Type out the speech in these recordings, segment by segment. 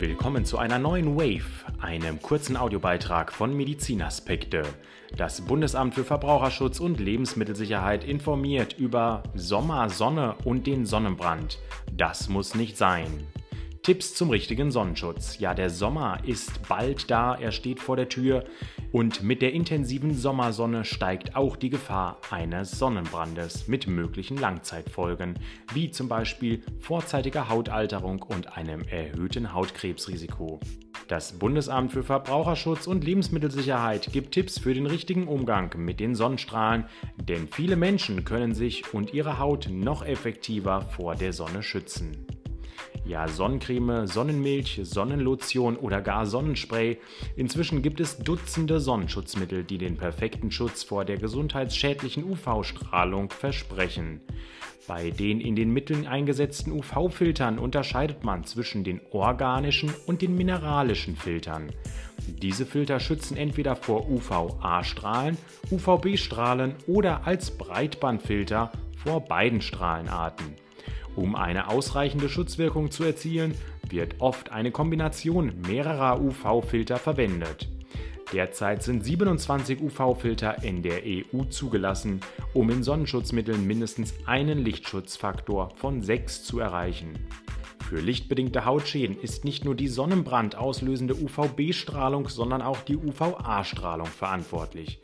Willkommen zu einer neuen Wave, einem kurzen Audiobeitrag von Medizinaspekte. Das Bundesamt für Verbraucherschutz und Lebensmittelsicherheit informiert über Sommer, Sonne und den Sonnenbrand. Das muss nicht sein. Tipps zum richtigen Sonnenschutz. Ja, der Sommer ist bald da, er steht vor der Tür und mit der intensiven Sommersonne steigt auch die Gefahr eines Sonnenbrandes mit möglichen Langzeitfolgen, wie zum Beispiel vorzeitiger Hautalterung und einem erhöhten Hautkrebsrisiko. Das Bundesamt für Verbraucherschutz und Lebensmittelsicherheit gibt Tipps für den richtigen Umgang mit den Sonnenstrahlen, denn viele Menschen können sich und ihre Haut noch effektiver vor der Sonne schützen. Ja, Sonnencreme, Sonnenmilch, Sonnenlotion oder gar Sonnenspray. Inzwischen gibt es Dutzende Sonnenschutzmittel, die den perfekten Schutz vor der gesundheitsschädlichen UV-Strahlung versprechen. Bei den in den Mitteln eingesetzten UV-Filtern unterscheidet man zwischen den organischen und den mineralischen Filtern. Diese Filter schützen entweder vor UVA-Strahlen, UVB-Strahlen oder als Breitbandfilter vor beiden Strahlenarten. Um eine ausreichende Schutzwirkung zu erzielen, wird oft eine Kombination mehrerer UV-Filter verwendet. Derzeit sind 27 UV-Filter in der EU zugelassen, um in Sonnenschutzmitteln mindestens einen Lichtschutzfaktor von 6 zu erreichen. Für lichtbedingte Hautschäden ist nicht nur die Sonnenbrand auslösende UVB-Strahlung, sondern auch die UVA-Strahlung verantwortlich.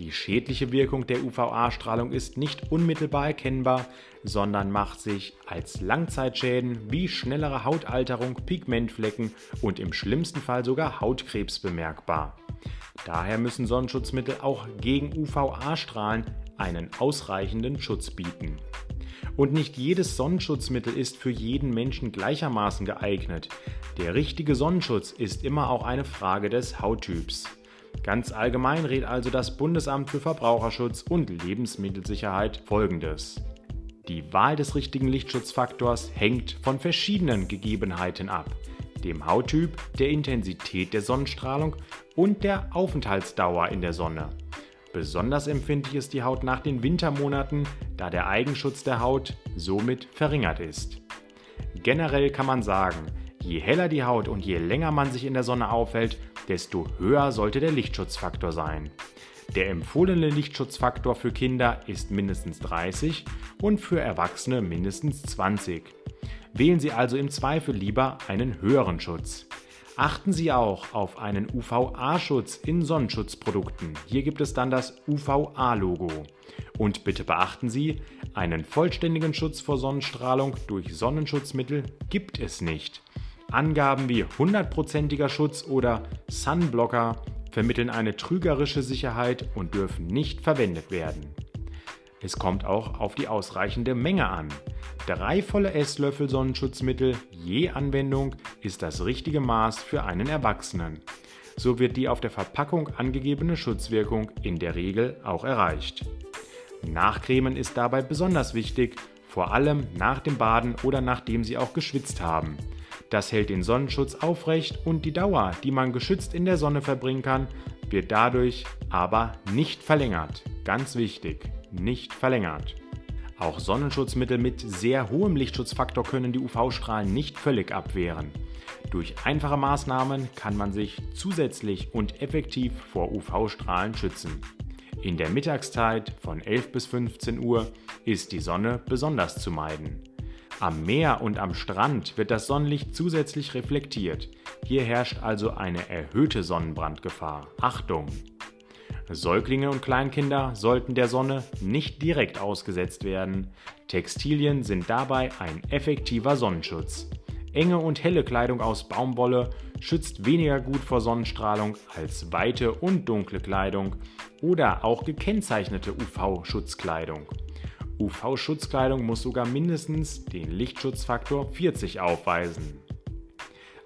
Die schädliche Wirkung der UVA-Strahlung ist nicht unmittelbar erkennbar, sondern macht sich als Langzeitschäden wie schnellere Hautalterung, Pigmentflecken und im schlimmsten Fall sogar Hautkrebs bemerkbar. Daher müssen Sonnenschutzmittel auch gegen UVA-Strahlen einen ausreichenden Schutz bieten. Und nicht jedes Sonnenschutzmittel ist für jeden Menschen gleichermaßen geeignet. Der richtige Sonnenschutz ist immer auch eine Frage des Hauttyps. Ganz allgemein rät also das Bundesamt für Verbraucherschutz und Lebensmittelsicherheit folgendes. Die Wahl des richtigen Lichtschutzfaktors hängt von verschiedenen Gegebenheiten ab. Dem Hauttyp, der Intensität der Sonnenstrahlung und der Aufenthaltsdauer in der Sonne. Besonders empfindlich ist die Haut nach den Wintermonaten, da der Eigenschutz der Haut somit verringert ist. Generell kann man sagen, je heller die Haut und je länger man sich in der Sonne aufhält, desto höher sollte der Lichtschutzfaktor sein. Der empfohlene Lichtschutzfaktor für Kinder ist mindestens 30 und für Erwachsene mindestens 20. Wählen Sie also im Zweifel lieber einen höheren Schutz. Achten Sie auch auf einen UVA-Schutz in Sonnenschutzprodukten. Hier gibt es dann das UVA-Logo. Und bitte beachten Sie, einen vollständigen Schutz vor Sonnenstrahlung durch Sonnenschutzmittel gibt es nicht. Angaben wie hundertprozentiger Schutz oder Sunblocker vermitteln eine trügerische Sicherheit und dürfen nicht verwendet werden. Es kommt auch auf die ausreichende Menge an. Drei volle Esslöffel Sonnenschutzmittel je Anwendung ist das richtige Maß für einen Erwachsenen. So wird die auf der Verpackung angegebene Schutzwirkung in der Regel auch erreicht. Nachcremen ist dabei besonders wichtig, vor allem nach dem Baden oder nachdem Sie auch geschwitzt haben. Das hält den Sonnenschutz aufrecht und die Dauer, die man geschützt in der Sonne verbringen kann, wird dadurch aber nicht verlängert. Ganz wichtig, nicht verlängert. Auch Sonnenschutzmittel mit sehr hohem Lichtschutzfaktor können die UV-Strahlen nicht völlig abwehren. Durch einfache Maßnahmen kann man sich zusätzlich und effektiv vor UV-Strahlen schützen. In der Mittagszeit von 11 bis 15 Uhr ist die Sonne besonders zu meiden. Am Meer und am Strand wird das Sonnenlicht zusätzlich reflektiert. Hier herrscht also eine erhöhte Sonnenbrandgefahr. Achtung! Säuglinge und Kleinkinder sollten der Sonne nicht direkt ausgesetzt werden. Textilien sind dabei ein effektiver Sonnenschutz. Enge und helle Kleidung aus Baumwolle schützt weniger gut vor Sonnenstrahlung als weite und dunkle Kleidung oder auch gekennzeichnete UV-Schutzkleidung. UV-Schutzkleidung muss sogar mindestens den Lichtschutzfaktor 40 aufweisen.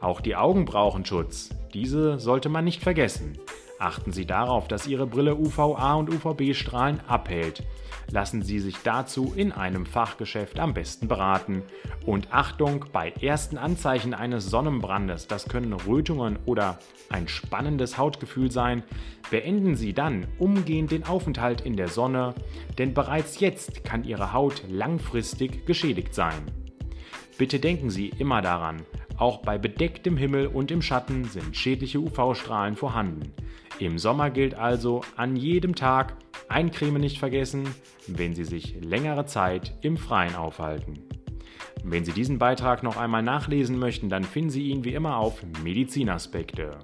Auch die Augen brauchen Schutz. Diese sollte man nicht vergessen. Achten Sie darauf, dass Ihre Brille UVA und UVB-Strahlen abhält. Lassen Sie sich dazu in einem Fachgeschäft am besten beraten. Und Achtung, bei ersten Anzeichen eines Sonnenbrandes, das können Rötungen oder ein spannendes Hautgefühl sein, beenden Sie dann umgehend den Aufenthalt in der Sonne, denn bereits jetzt kann Ihre Haut langfristig geschädigt sein. Bitte denken Sie immer daran, auch bei bedecktem Himmel und im Schatten sind schädliche UV-Strahlen vorhanden. Im Sommer gilt also an jedem Tag Eincreme nicht vergessen, wenn Sie sich längere Zeit im Freien aufhalten. Wenn Sie diesen Beitrag noch einmal nachlesen möchten, dann finden Sie ihn wie immer auf Medizinaspekte.